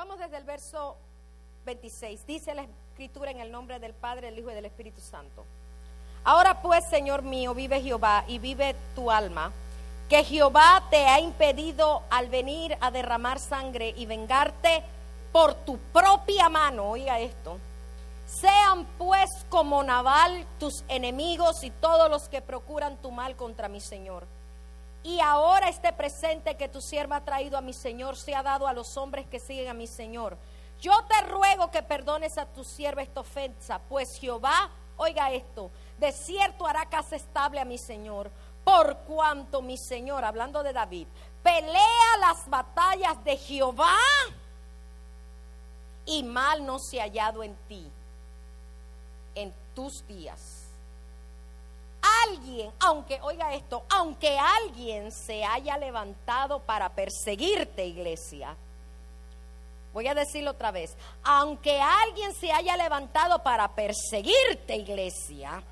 Vamos desde el verso 26. Dice la escritura en el nombre del Padre, del Hijo y del Espíritu Santo. Ahora pues, Señor mío, vive Jehová y vive tu alma, que Jehová te ha impedido al venir a derramar sangre y vengarte por tu propia mano. Oiga esto. Sean pues como Naval tus enemigos y todos los que procuran tu mal contra mi Señor. Y ahora este presente que tu sierva ha traído a mi Señor sea dado a los hombres que siguen a mi Señor. Yo te ruego que perdones a tu sierva esta ofensa, pues Jehová, oiga esto, de cierto hará casa estable a mi Señor, por cuanto mi Señor, hablando de David, pelea las batallas de Jehová y mal no se ha hallado en ti en tus días. Alguien, aunque, oiga esto, aunque alguien se haya levantado para perseguirte, iglesia, voy a decirlo otra vez, aunque alguien se haya levantado para perseguirte, iglesia,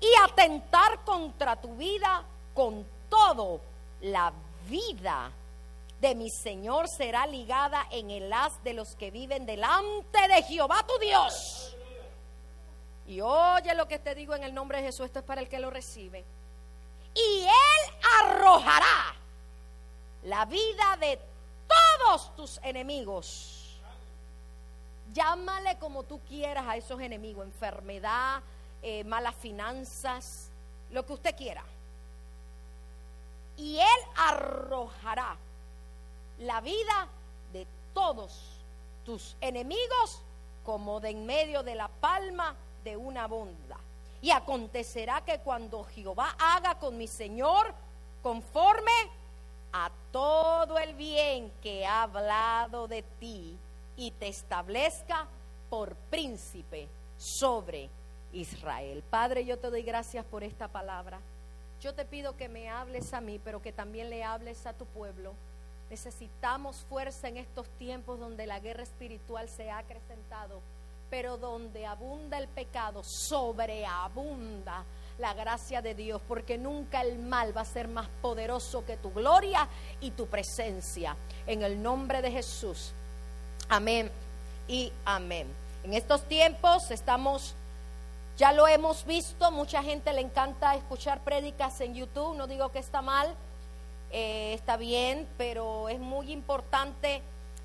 y atentar contra tu vida, con todo, la vida de mi Señor será ligada en el haz de los que viven delante de Jehová tu Dios. Y oye lo que te digo en el nombre de Jesús, esto es para el que lo recibe. Y Él arrojará la vida de todos tus enemigos. Llámale como tú quieras a esos enemigos, enfermedad, eh, malas finanzas, lo que usted quiera. Y Él arrojará la vida de todos tus enemigos como de en medio de la palma de una bonda. Y acontecerá que cuando Jehová haga con mi Señor conforme a todo el bien que ha hablado de ti y te establezca por príncipe sobre Israel. Padre, yo te doy gracias por esta palabra. Yo te pido que me hables a mí, pero que también le hables a tu pueblo. Necesitamos fuerza en estos tiempos donde la guerra espiritual se ha acrecentado pero donde abunda el pecado, sobreabunda la gracia de Dios, porque nunca el mal va a ser más poderoso que tu gloria y tu presencia. En el nombre de Jesús. Amén y amén. En estos tiempos estamos, ya lo hemos visto, mucha gente le encanta escuchar prédicas en YouTube, no digo que está mal, eh, está bien, pero es muy importante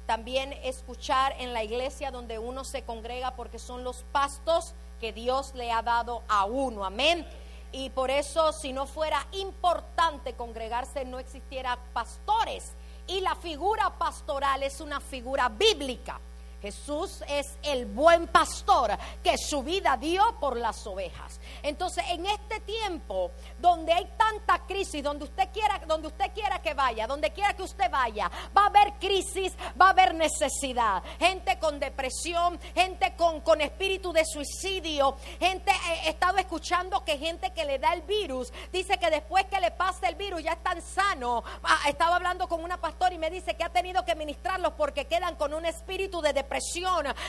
también escuchar en la iglesia donde uno se congrega porque son los pastos que Dios le ha dado a uno. Amén. Y por eso si no fuera importante congregarse no existiera pastores. Y la figura pastoral es una figura bíblica. Jesús es el buen pastor que su vida dio por las ovejas. Entonces, en este tiempo donde hay tanta crisis, donde usted quiera, donde usted quiera que vaya, donde quiera que usted vaya, va a haber crisis, va a haber necesidad. Gente con depresión, gente con, con espíritu de suicidio, gente, he estado escuchando que gente que le da el virus, dice que después que le pase el virus ya están sanos. Ah, estaba hablando con una pastora y me dice que ha tenido que ministrarlos porque quedan con un espíritu de depresión,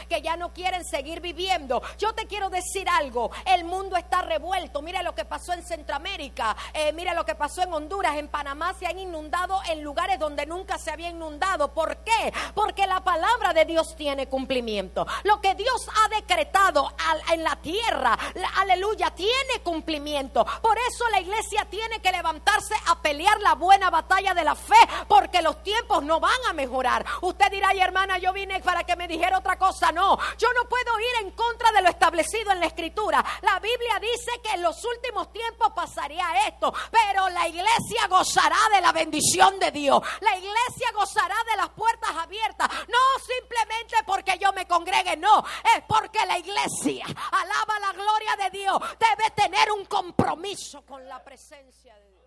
que ya no quieren seguir viviendo. Yo te quiero decir algo, el mundo está revuelto. Mira lo que pasó en Centroamérica, eh, mira lo que pasó en Honduras, en Panamá se han inundado en lugares donde nunca se había inundado. ¿Por qué? Porque la palabra de Dios tiene cumplimiento. Lo que Dios ha decretado en la tierra, aleluya, tiene cumplimiento. Por eso la iglesia tiene que levantarse a pelear la buena batalla de la fe, porque los tiempos no van a mejorar. Usted dirá, ay hermana, yo vine para que me dijera otra cosa. No, yo no puedo ir en contra de lo establecido en la escritura. La Biblia dice que en los últimos tiempos pasaría esto, pero la iglesia gozará de la bendición de Dios. La iglesia gozará de las puertas abiertas, no simplemente porque yo me congregue, no, es porque la iglesia alaba la gloria de Dios, debe tener un compromiso con la presencia de Dios.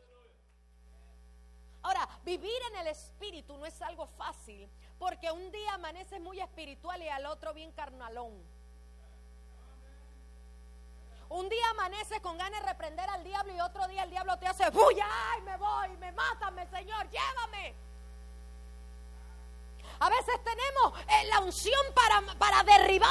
Ahora, vivir en el espíritu no es algo fácil, porque un día amaneces muy espiritual y al otro bien carnalón. Un día amaneces con ganas de reprender al diablo y otro día el diablo te hace bulla, ay, me voy, me mátame, Señor, llévame. A veces tenemos eh, la unción para, para derribar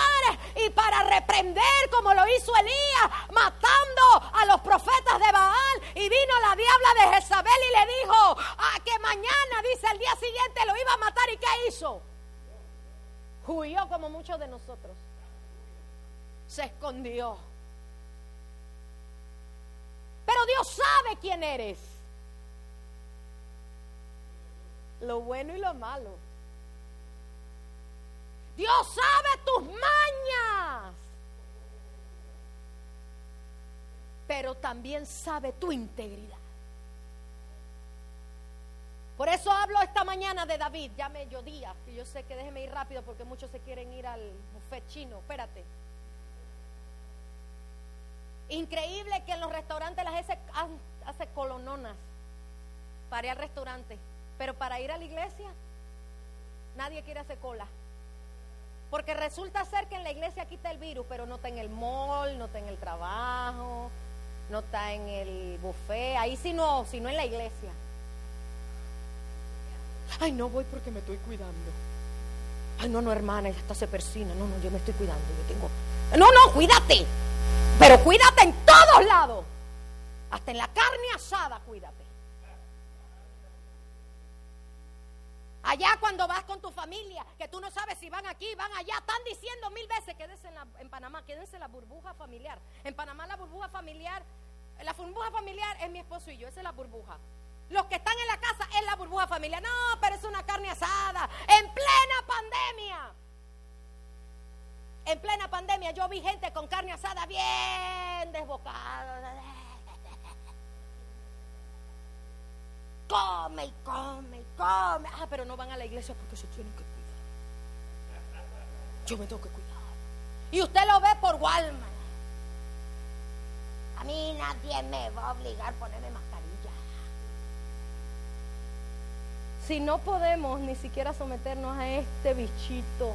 y para reprender, como lo hizo Elías, matando a los profetas de Baal. Y vino la diabla de Jezabel y le dijo ah, que mañana, dice el día siguiente, lo iba a matar. ¿Y qué hizo? Huyó como muchos de nosotros. Se escondió. Pero Dios sabe quién eres. Lo bueno y lo malo. Dios sabe tus mañas. Pero también sabe tu integridad. Por eso hablo esta mañana de David, ya mediodía, y yo sé que déjeme ir rápido porque muchos se quieren ir al buffet chino, espérate. Increíble que en los restaurantes la gente hace colononas para ir al restaurante, pero para ir a la iglesia nadie quiere hacer cola. Porque resulta ser que en la iglesia quita el virus, pero no está en el mall, no está en el trabajo, no está en el buffet, ahí sí no, sino en la iglesia. Ay, no voy porque me estoy cuidando. Ay, no, no, hermana, ella está se persina. No, no, yo me estoy cuidando. Yo tengo. No, no, cuídate. Pero cuídate en todos lados. Hasta en la carne asada, cuídate. Allá cuando vas con tu familia, que tú no sabes si van aquí, van allá, están diciendo mil veces, quédense en, en Panamá, quédense en la burbuja familiar. En Panamá la burbuja familiar, la burbuja familiar es mi esposo y yo, esa es la burbuja. Los que están en la casa es la burbuja familiar. No, pero es una carne asada. En plena pandemia. En plena pandemia yo vi gente con carne asada bien desbocada. Come y come y come. Ah, pero no van a la iglesia porque se tienen que cuidar. Yo me tengo que cuidar. Y usted lo ve por Walmart. A mí nadie me va a obligar a ponerme más si no podemos ni siquiera someternos a este bichito,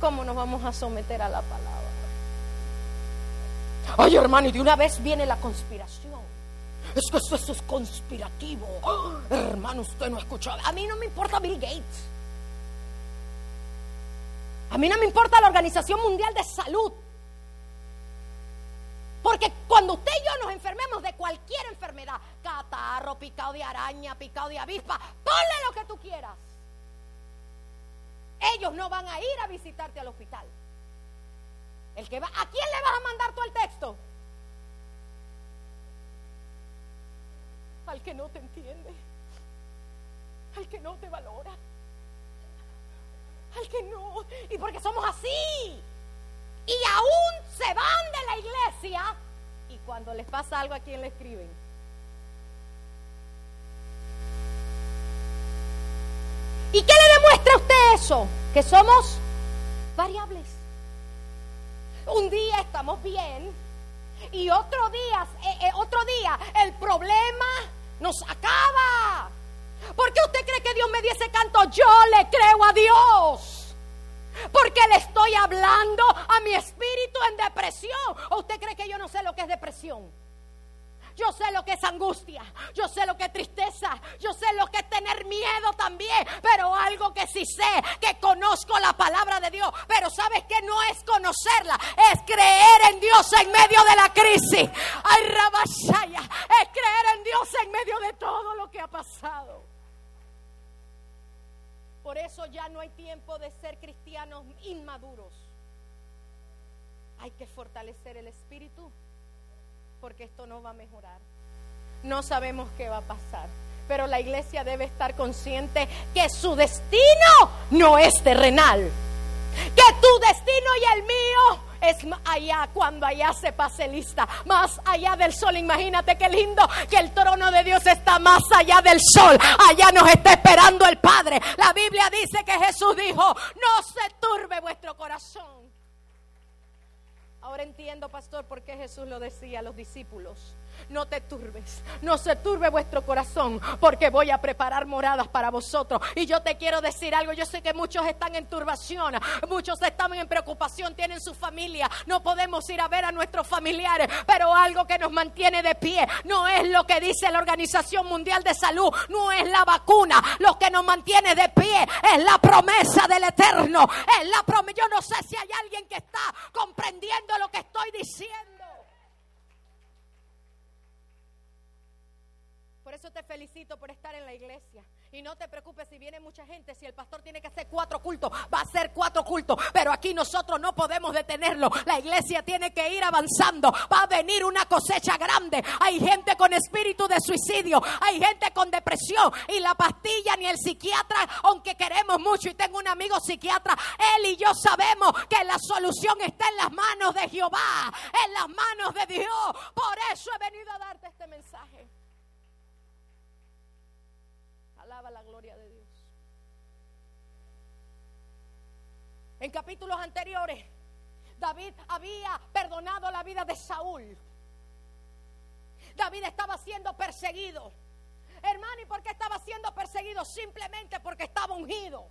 ¿cómo nos vamos a someter a la palabra? Ay, hermano, y de una vez viene la conspiración. Es que esto, es conspirativo. hermano, usted no ha escuchado. A mí no me importa Bill Gates. A mí no me importa la Organización Mundial de Salud. Porque cuando usted y yo nos enfermemos de cualquier enfermedad, catarro, picado de araña, picado de avispa, ponle lo que tú quieras. Ellos no van a ir a visitarte al hospital. El que va, ¿A quién le vas a mandar tú el texto? Al que no te entiende. Al que no te valora. Al que no. Y porque somos así y aún se van de la iglesia y cuando les pasa algo a quien le escriben. ¿Y qué le demuestra a usted eso? Que somos variables. Un día estamos bien y otro día, eh, eh, otro día el problema nos acaba. ¿Por qué usted cree que Dios me diese canto? Yo le creo a Dios. Porque le estoy hablando a mi espíritu en depresión. ¿O usted cree que yo no sé lo que es depresión? Yo sé lo que es angustia, yo sé lo que es tristeza, yo sé lo que es tener miedo también, pero algo que sí sé, que conozco la palabra de Dios, pero sabes que no es conocerla, es creer en Dios en medio de la crisis. Ay, Rabashaya, es creer en Dios en medio de todo lo que ha pasado. Por eso ya no hay tiempo de ser cristianos inmaduros. Hay que fortalecer el espíritu porque esto no va a mejorar. No sabemos qué va a pasar, pero la iglesia debe estar consciente que su destino no es terrenal, que tu destino y el mío es allá cuando allá se pase lista, más allá del sol. Imagínate qué lindo que el trono de Dios está más allá del sol. Allá nos está esperando el Padre. La Biblia dice que Jesús dijo, no se turbe vuestro corazón. Ahora entiendo, pastor, por qué Jesús lo decía a los discípulos no te turbes, no se turbe vuestro corazón, porque voy a preparar moradas para vosotros. Y yo te quiero decir algo, yo sé que muchos están en turbación, muchos están en preocupación, tienen su familia, no podemos ir a ver a nuestros familiares, pero algo que nos mantiene de pie no es lo que dice la Organización Mundial de Salud, no es la vacuna, lo que nos mantiene de pie es la promesa del Eterno, es la promesa. Yo no sé si hay alguien que está comprendiendo lo que estoy diciendo. Por eso te felicito por estar en la iglesia. Y no te preocupes si viene mucha gente, si el pastor tiene que hacer cuatro cultos, va a hacer cuatro cultos. Pero aquí nosotros no podemos detenerlo. La iglesia tiene que ir avanzando. Va a venir una cosecha grande. Hay gente con espíritu de suicidio, hay gente con depresión. Y la pastilla ni el psiquiatra, aunque queremos mucho y tengo un amigo psiquiatra, él y yo sabemos que la solución está en las manos de Jehová, en las manos de Dios. Por eso he venido a darte este mensaje. La gloria de Dios. En capítulos anteriores, David había perdonado la vida de Saúl. David estaba siendo perseguido. Hermano, ¿y por qué estaba siendo perseguido? Simplemente porque estaba ungido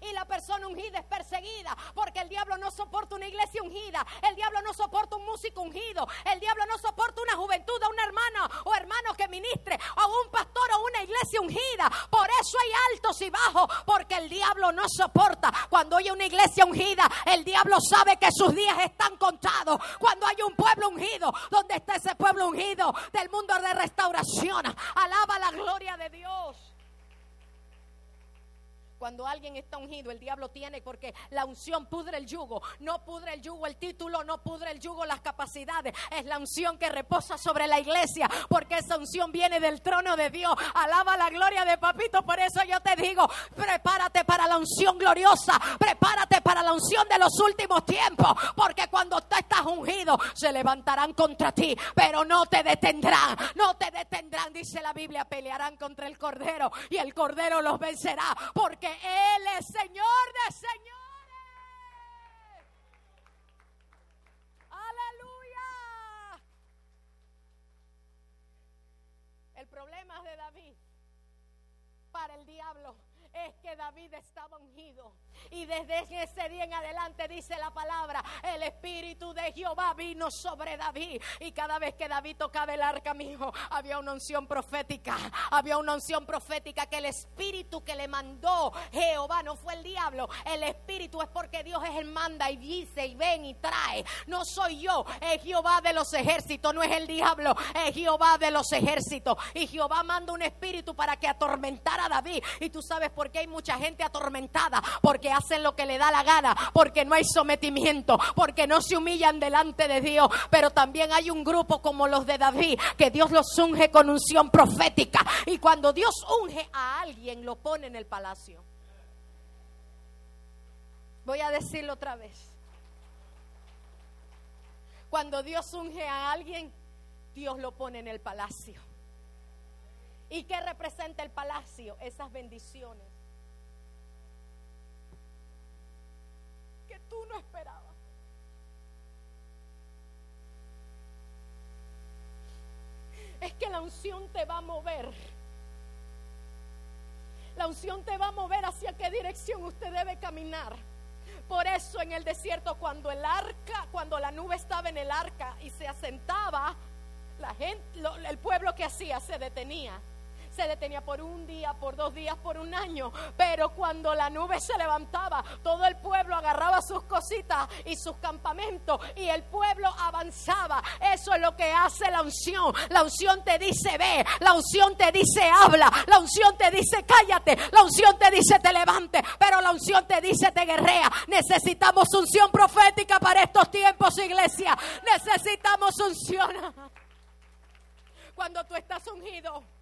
y la persona ungida es perseguida porque el diablo no soporta una iglesia ungida, el diablo no soporta un músico ungido, el diablo no soporta una juventud, a una hermana o hermano que ministre, a un pastor o una iglesia ungida. Por eso hay altos y bajos, porque el diablo no soporta. Cuando hay una iglesia ungida, el diablo sabe que sus días están contados. Cuando hay un pueblo ungido, donde está ese pueblo ungido del mundo de restauración? Alaba la gloria de Dios. Cuando alguien está ungido, el diablo tiene porque la unción pudre el yugo. No pudre el yugo el título, no pudre el yugo las capacidades. Es la unción que reposa sobre la iglesia porque esa unción viene del trono de Dios. Alaba la gloria de papito. Por eso yo te digo, prepárate para la unción gloriosa. Prepárate para la unción de los últimos tiempos. Porque cuando tú estás ungido, se levantarán contra ti, pero no te detendrán. No te detendrán, dice la Biblia. Pelearán contra el cordero y el cordero los vencerá. Porque él es Señor de señores. Aleluya. El problema de David para el diablo es que David estaba ungido. Y desde ese en adelante dice la palabra, el Espíritu de Jehová vino sobre David. Y cada vez que David tocaba el arca, mi había una unción profética. Había una unción profética que el Espíritu que le mandó Jehová no fue el diablo. El Espíritu es porque Dios es el manda y dice y ven y trae. No soy yo, es Jehová de los ejércitos, no es el diablo, es Jehová de los ejércitos. Y Jehová manda un espíritu para que atormentara a David. Y tú sabes por qué hay mucha gente atormentada, porque hacen lo que le da la gana, porque no hay sometimiento, porque no se humillan delante de Dios. Pero también hay un grupo como los de David, que Dios los unge con unción profética. Y cuando Dios unge a alguien, lo pone en el palacio. Voy a decirlo otra vez. Cuando Dios unge a alguien, Dios lo pone en el palacio. ¿Y qué representa el palacio? Esas bendiciones. Tú no esperabas. Es que la unción te va a mover. La unción te va a mover hacia qué dirección usted debe caminar. Por eso en el desierto cuando el arca, cuando la nube estaba en el arca y se asentaba, la gente, el pueblo que hacía se detenía se detenía por un día, por dos días, por un año. Pero cuando la nube se levantaba, todo el pueblo agarraba sus cositas y sus campamentos y el pueblo avanzaba. Eso es lo que hace la unción. La unción te dice ve, la unción te dice habla, la unción te dice cállate, la unción te dice te levante, pero la unción te dice te guerrea. Necesitamos unción profética para estos tiempos, iglesia. Necesitamos unción. Cuando tú estás ungido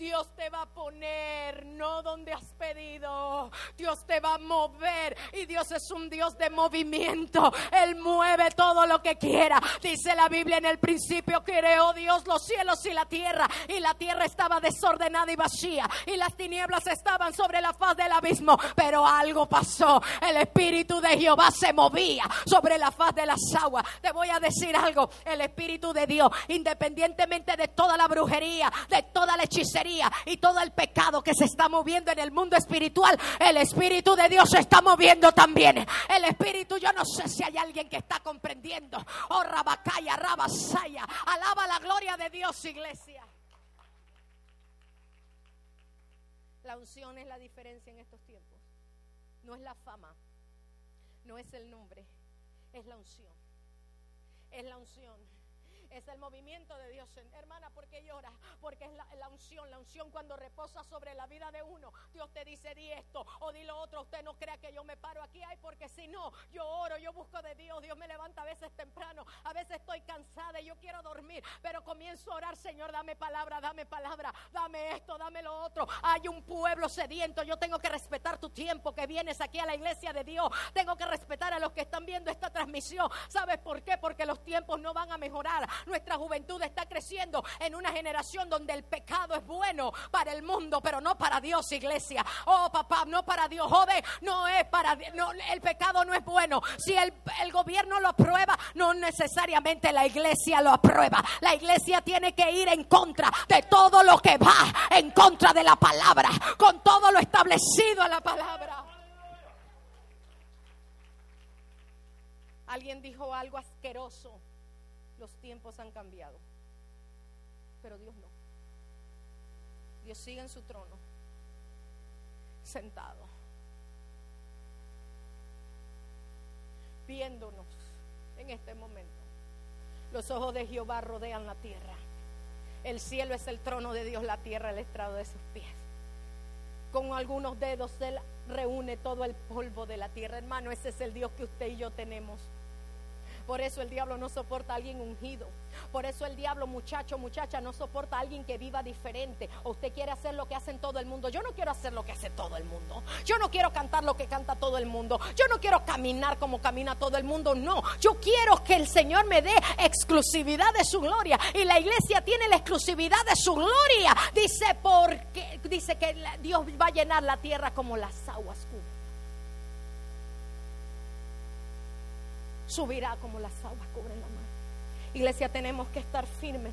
Dios te va a poner no donde has pedido. Dios te va a mover. Y Dios es un Dios de movimiento. Él mueve todo lo que quiera. Dice la Biblia en el principio creó Dios los cielos y la tierra. Y la tierra estaba desordenada y vacía. Y las tinieblas estaban sobre la faz del abismo. Pero algo pasó. El Espíritu de Jehová se movía sobre la faz de las aguas. Te voy a decir algo. El Espíritu de Dios, independientemente de toda la brujería, de toda la hechicería y todo el pecado que se está moviendo en el mundo espiritual, el Espíritu de Dios se está moviendo también. El Espíritu, yo no sé si hay alguien que está comprendiendo. Oh, Rabacaya, Rabasaya. Alaba la gloria de Dios, iglesia. La unción es la diferencia en estos tiempos. No es la fama, no es el nombre, es la unción. Es la unción. Es el movimiento de Dios. Hermana, ¿por qué llora? Porque es la, unción. La unción cuando reposa sobre la vida de uno. Dios te dice, di esto o di lo otro. Usted no crea que yo me paro aquí. Ay, porque si no, yo oro, yo busco de Dios. Dios me levanta a veces temprano. A veces estoy cansada y yo quiero dormir. Pero comienzo a orar, Señor, dame palabra, dame palabra. Dame esto, dame lo otro. Hay un pueblo sediento. Yo tengo que respetar tu tiempo que vienes aquí a la iglesia de Dios. Tengo que respetar a los que están viendo esta transmisión. ¿Sabes por qué? Porque los tiempos no van a mejorar. Nuestra juventud está creciendo en una generación donde el pecado es bueno para el mundo, pero no para Dios, iglesia. Oh, papá, no para Dios. Joven, no es para Dios. No, el pecado no es bueno. Si el, el gobierno lo aprueba, no necesariamente la iglesia lo aprueba. La iglesia tiene que ir en contra de todo lo que va en contra de la palabra, con todo lo establecido a la palabra. Alguien dijo algo asqueroso. Los tiempos han cambiado. Pero Dios no. Dios sigue en su trono, sentado, viéndonos en este momento. Los ojos de Jehová rodean la tierra. El cielo es el trono de Dios, la tierra el estrado de sus pies. Con algunos dedos Él reúne todo el polvo de la tierra. Hermano, ese es el Dios que usted y yo tenemos. Por eso el diablo no soporta a alguien ungido. Por eso el diablo, muchacho, muchacha, no soporta a alguien que viva diferente. O usted quiere hacer lo que hacen todo el mundo. Yo no quiero hacer lo que hace todo el mundo. Yo no quiero cantar lo que canta todo el mundo. Yo no quiero caminar como camina todo el mundo. No, yo quiero que el Señor me dé exclusividad de su gloria. Y la iglesia tiene la exclusividad de su gloria. Dice porque dice que Dios va a llenar la tierra como las aguas subirá como las aguas cubren la mar. Iglesia, tenemos que estar firmes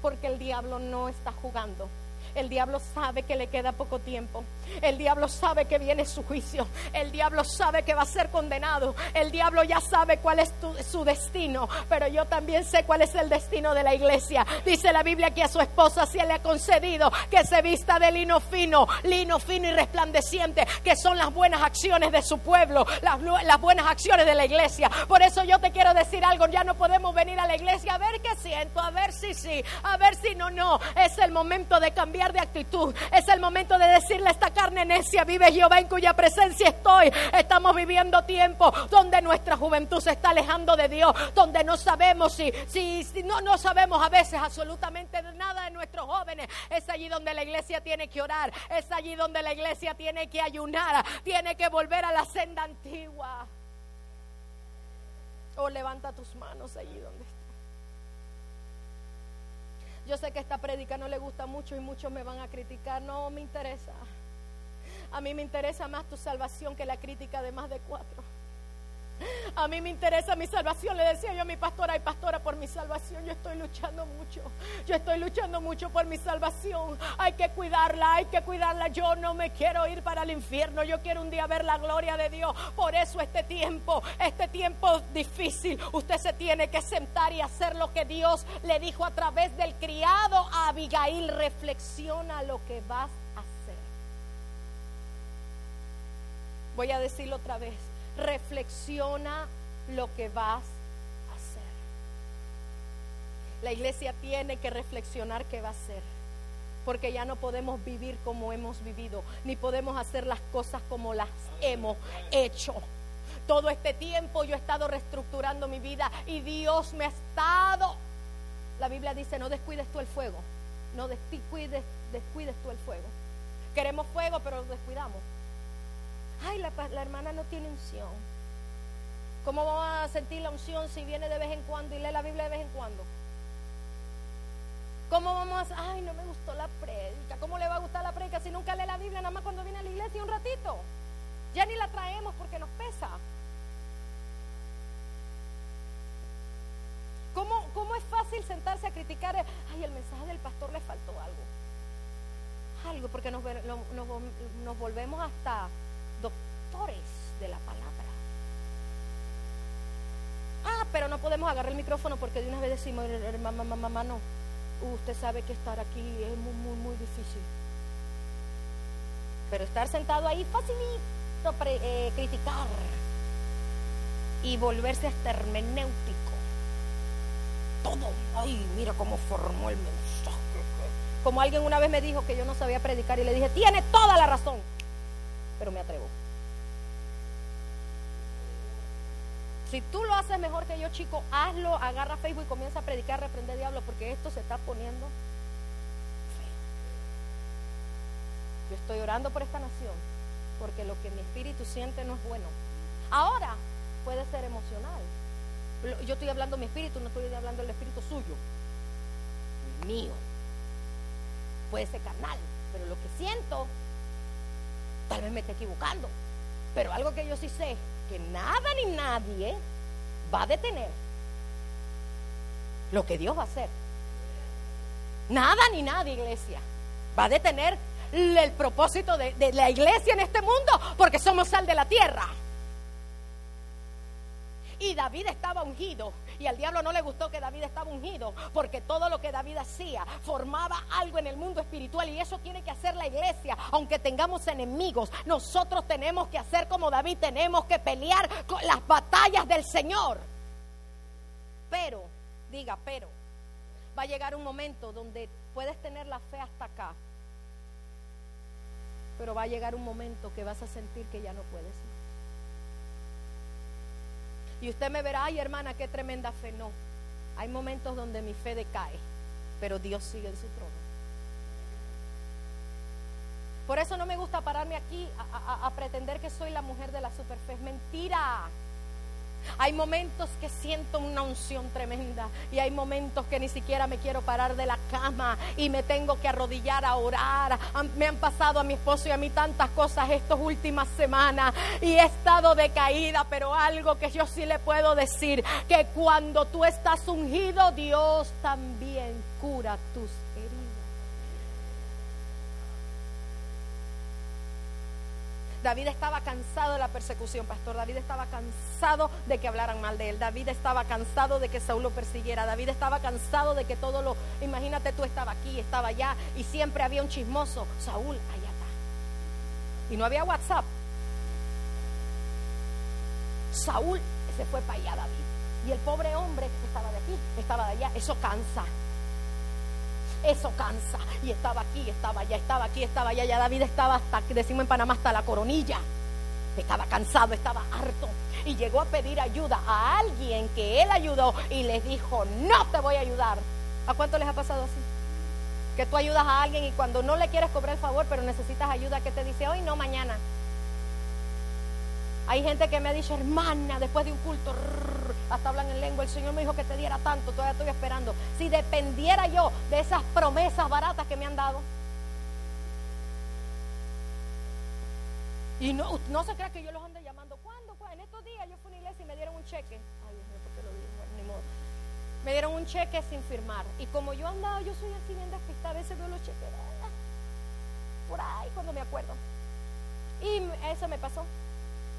porque el diablo no está jugando. El diablo sabe que le queda poco tiempo. El diablo sabe que viene su juicio. El diablo sabe que va a ser condenado. El diablo ya sabe cuál es su destino. Pero yo también sé cuál es el destino de la iglesia. Dice la Biblia que a su esposa se le ha concedido que se vista de lino fino, lino fino y resplandeciente, que son las buenas acciones de su pueblo, las, las buenas acciones de la iglesia. Por eso yo te quiero decir algo. Ya no podemos venir a la iglesia a ver qué siento, a ver si sí, a ver si no, no. Es el momento de cambiar de actitud. Es el momento de decirle a esta carne necia, vive Jehová en cuya presencia estoy. Estamos viviendo tiempo donde nuestra juventud se está alejando de Dios, donde no sabemos si, si, no, no sabemos a veces absolutamente nada de nuestros jóvenes. Es allí donde la iglesia tiene que orar, es allí donde la iglesia tiene que ayunar, tiene que volver a la senda antigua. O oh, levanta tus manos allí donde estás. Yo sé que esta prédica no le gusta mucho y muchos me van a criticar. No me interesa. A mí me interesa más tu salvación que la crítica de más de cuatro. A mí me interesa mi salvación. Le decía yo a mi pastora y pastora por mi salvación. Yo estoy luchando mucho. Yo estoy luchando mucho por mi salvación. Hay que cuidarla, hay que cuidarla. Yo no me quiero ir para el infierno. Yo quiero un día ver la gloria de Dios. Por eso este tiempo, este tiempo difícil, usted se tiene que sentar y hacer lo que Dios le dijo a través del criado a Abigail. Reflexiona lo que vas a hacer. Voy a decirlo otra vez reflexiona lo que vas a hacer. La iglesia tiene que reflexionar qué va a hacer. Porque ya no podemos vivir como hemos vivido, ni podemos hacer las cosas como las hemos hecho. Todo este tiempo yo he estado reestructurando mi vida y Dios me ha estado. La Biblia dice, no descuides tú el fuego, no descuides, descuides tú el fuego. Queremos fuego, pero lo descuidamos ay, la, hermana no tiene unción. ¿Cómo vamos a sentir la unción si viene de vez en cuando y lee la Biblia de vez en cuando? ¿Cómo vamos a, ay, no me gustó la prédica? ¿Cómo le va a gustar la prédica si nunca lee la Biblia nada más cuando viene a la iglesia un ratito? Ya ni la traemos porque nos pesa. ¿Cómo, cómo es fácil sentarse a criticar, ay, el mensaje del pastor le faltó algo? Algo, porque nos, nos volvemos hasta doctores de la palabra. Ah, pero no podemos agarrar el micrófono porque de una vez decimos, mamá, mamá, mamá, no. Usted sabe que estar aquí es muy, muy, muy difícil. Pero estar sentado ahí facilito eh, criticar y volverse hasta hermenéutico. todo. Ay, mira cómo formó el mensaje. Como alguien una vez me dijo que yo no sabía predicar y le dije, tiene toda la razón, pero me atrevo. Si tú lo haces mejor que yo, chico, hazlo, agarra Facebook y comienza a predicar, reprende diablo, porque esto se está poniendo feo. Yo estoy orando por esta nación, porque lo que mi espíritu siente no es bueno. Ahora puede ser emocional. Yo estoy hablando de mi espíritu, no estoy hablando del espíritu suyo, mío. Puede ser carnal, pero lo que siento, tal vez me esté equivocando. Pero algo que yo sí sé que nada ni nadie va a detener lo que Dios va a hacer. Nada ni nadie, iglesia, va a detener el propósito de, de la iglesia en este mundo porque somos sal de la tierra. Y David estaba ungido. Y al diablo no le gustó que David estaba ungido. Porque todo lo que David hacía formaba algo en el mundo espiritual. Y eso tiene que hacer la iglesia. Aunque tengamos enemigos. Nosotros tenemos que hacer como David. Tenemos que pelear con las batallas del Señor. Pero, diga, pero. Va a llegar un momento donde puedes tener la fe hasta acá. Pero va a llegar un momento que vas a sentir que ya no puedes. Y usted me verá, ay hermana, qué tremenda fe. No, hay momentos donde mi fe decae, pero Dios sigue en su trono. Por eso no me gusta pararme aquí a, a pretender que soy la mujer de la superfe. Es mentira. Hay momentos que siento una unción tremenda y hay momentos que ni siquiera me quiero parar de la cama y me tengo que arrodillar a orar. Me han pasado a mi esposo y a mí tantas cosas estas últimas semanas y he estado decaída, pero algo que yo sí le puedo decir, que cuando tú estás ungido, Dios también cura tus David estaba cansado de la persecución, pastor. David estaba cansado de que hablaran mal de él. David estaba cansado de que Saúl lo persiguiera. David estaba cansado de que todo lo... Imagínate, tú estaba aquí, estaba allá y siempre había un chismoso. Saúl, allá está. Y no había WhatsApp. Saúl se fue para allá, David. Y el pobre hombre estaba de aquí, estaba de allá. Eso cansa. Eso cansa. Y estaba aquí, estaba allá, estaba aquí, estaba allá. Ya David estaba hasta, decimos en Panamá, hasta la coronilla. Estaba cansado, estaba harto. Y llegó a pedir ayuda a alguien que él ayudó y les dijo, no te voy a ayudar. ¿A cuánto les ha pasado así? Que tú ayudas a alguien y cuando no le quieres cobrar el favor, pero necesitas ayuda, que te dice hoy, no, mañana. Hay gente que me ha dicho, hermana, después de un culto, hasta hablan en lengua, el Señor me dijo que te diera tanto, todavía estoy esperando. Si dependiera yo de esas promesas baratas que me han dado. Y no, no se crea que yo los ande llamando. ¿Cuándo? En estos días yo fui a una iglesia y me dieron un cheque. Ay, Dios mío, ¿por qué lo digo? ni modo. Me dieron un cheque sin firmar. Y como yo andaba, yo soy así bien despistada, a veces veo los cheques. Ah, por ahí cuando me acuerdo. Y eso me pasó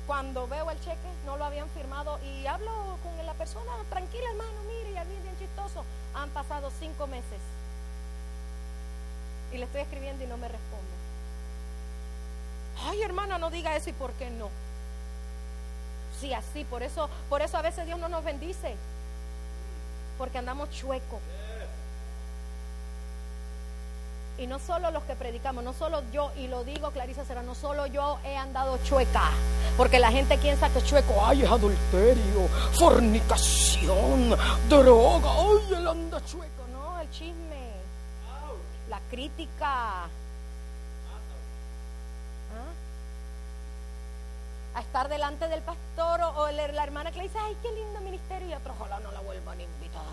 cuando veo el cheque, no lo habían firmado y hablo con la persona, tranquila hermano, mire, y a mí bien chistoso. Han pasado cinco meses y le estoy escribiendo y no me responde. Ay, hermana, no diga eso y por qué no. Sí, así, por eso, por eso a veces Dios no nos bendice, porque andamos chuecos. Y no solo los que predicamos, no solo yo, y lo digo Clarisa será, no solo yo he andado chueca, porque la gente piensa que chueco, ay, es adulterio, fornicación, droga, ay, él anda chueco. No, el chisme, la crítica. ¿Ah? A estar delante del pastor o, la hermana que le dice, ay, qué lindo ministerio, y otro, ojalá no la vuelvan a invitar.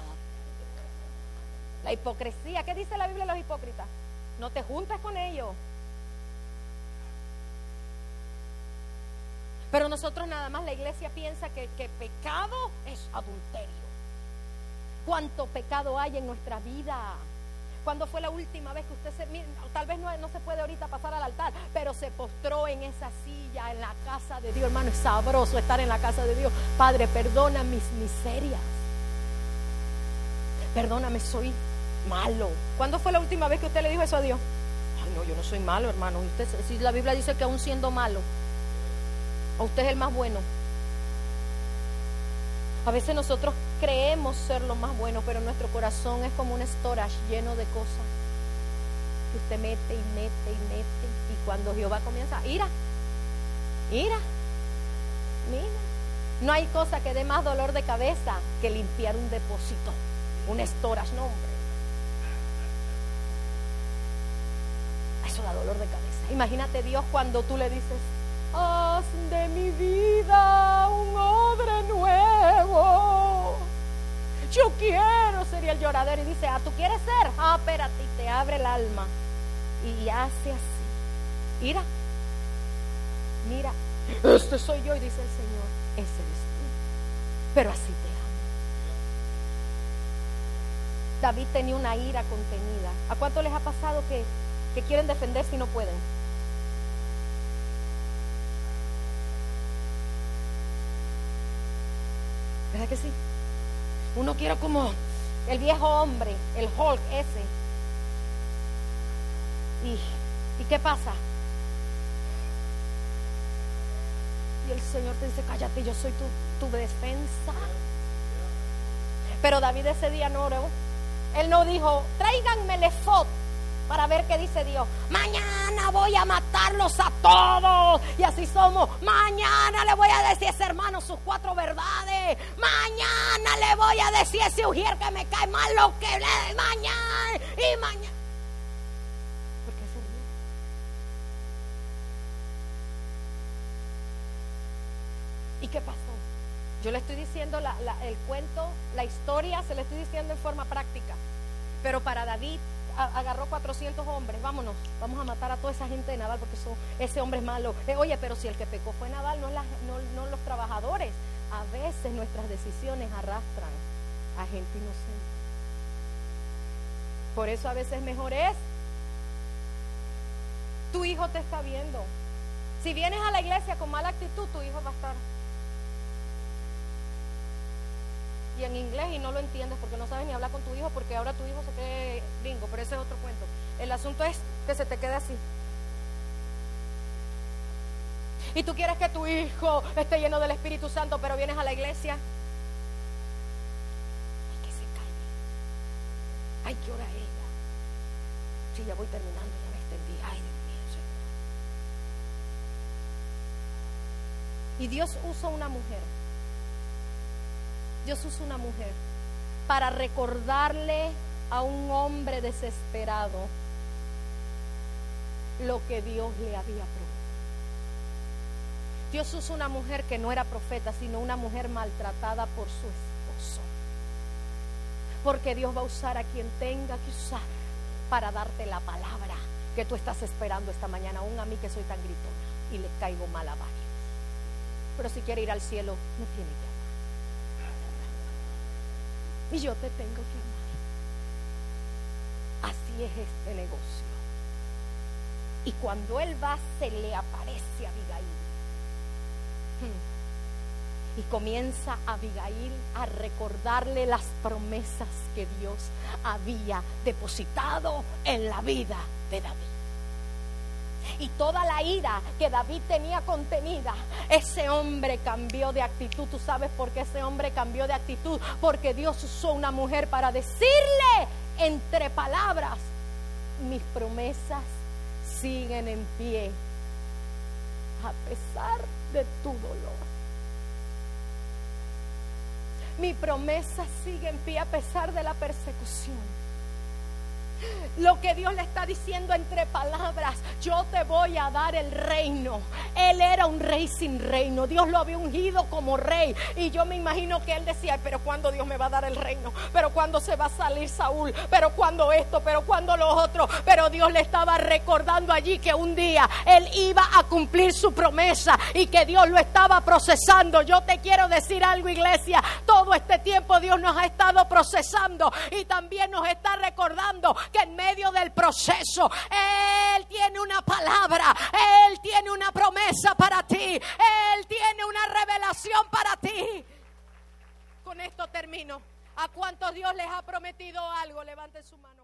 La hipocresía, ¿qué dice la Biblia de los hipócritas? No te juntes con ellos. Pero nosotros nada más, la iglesia piensa que, pecado es adulterio. ¿Cuánto pecado hay en nuestra vida? ¿Cuándo fue la última vez que usted se... Tal vez no, no, se puede ahorita pasar al altar, pero se postró en esa silla en la casa de Dios. Hermano, es sabroso estar en la casa de Dios. Padre, perdona mis miserias. Perdóname, soy malo. ¿Cuándo fue la última vez que usted le dijo eso a Dios? Ay, no, yo no soy malo, hermano. Usted, si la Biblia dice que aún siendo malo, usted es el más bueno. A veces nosotros creemos ser lo más bueno, pero nuestro corazón es como un storage lleno de cosas. Que usted mete y mete y mete. Y cuando Jehová comienza, ira, ira, mira. No hay cosa que dé más dolor de cabeza que limpiar un depósito, un storage, no hombre. Eso dolor de cabeza. Imagínate Dios cuando tú le dices, haz de mi vida un odre nuevo. Yo quiero, sería el lloradero. Y dice, ah, ¿tú quieres ser? Ah, espérate, y te abre el alma. Y hace así. Mira, mira, este soy yo. Y dice el Señor, ese eres tú. Pero así te amo. David tenía una ira contenida. ¿A cuánto les ha pasado que, que quieren defenderse y no pueden? ¿Verdad que sí? Uno quiere como el viejo hombre, el Hulk ese. ¿Y, ¿y qué pasa? Y el Señor te dice, cállate, yo soy tu, tu defensa. Pero David ese día no oró. Él no dijo, tráiganme el efod para ver qué dice Dios. Mañana voy a matarlos a todos. Y así somos. Mañana le voy a decir a ese hermano sus cuatro verdades. Mañana le voy a decir a ese ujier que me cae mal lo que le mañana y mañana. ¿Por qué se ríe? ¿Y qué pasó? Yo le estoy diciendo el cuento, la historia, se le estoy diciendo en forma práctica. Pero para David agarró 400 hombres, vámonos, vamos a matar a toda esa gente de Nadal porque ese hombre es malo. Eh, oye, pero si el que pecó fue Nadal, no, la, no, no los trabajadores. A veces nuestras decisiones arrastran a gente inocente. Por eso a veces mejor es, tu hijo te está viendo. Si vienes a la iglesia con mala actitud, tu hijo va a estar en inglés y no lo entiendes porque no sabes ni hablar con tu hijo porque ahora tu hijo se cree gringo, pero ese es otro cuento. El asunto es que se te quede así. Y tú quieres que tu hijo esté lleno del Espíritu Santo, pero vienes a la iglesia. Ay, que se calle. Ay, ¿qué hora es Sí, ya voy terminando, ya me extendí. Ay, Dios mío, Señor. Y Dios usa una mujer Dios usa una mujer para recordarle a un hombre desesperado lo que Dios le había prometido. Dios usa una mujer que no era profeta, sino una mujer maltratada por su esposo. Porque Dios va a usar a quien tenga que usar para darte la palabra que tú estás esperando esta mañana, aún a mí que soy tan gritona y le caigo mal a varios. Pero si quiere ir al cielo, no tiene que y yo te tengo que amar. Así es este negocio. Y cuando él va, se le aparece a Abigail. Hmm. Y comienza Abigail a recordarle las promesas que Dios había depositado en la vida de David y toda la ira que David tenía contenida, ese hombre cambió de actitud. ¿Tú sabes por qué ese hombre cambió de actitud? Porque Dios usó una mujer para decirle entre palabras, mis promesas siguen en pie a pesar de tu dolor. Mi promesa sigue en pie a pesar de la persecución lo que Dios le está diciendo entre palabras, yo te voy a dar el reino. Él era un rey sin reino, Dios lo había ungido como rey. Y yo me imagino que él decía, pero cuando Dios me va a dar el reino, pero cuando se va a salir Saúl, pero cuando esto, pero cuando lo otro, pero Dios le estaba recordando allí que un día él iba a cumplir su promesa y que Dios lo estaba procesando. Yo te quiero decir algo, iglesia, todo este tiempo Dios nos ha estado procesando y también nos está recordando que en medio del proceso Él tiene una palabra, Él tiene una promesa para ti, Él tiene una revelación para ti. Con esto termino. ¿A cuántos Dios les ha prometido algo? Levanten su mano.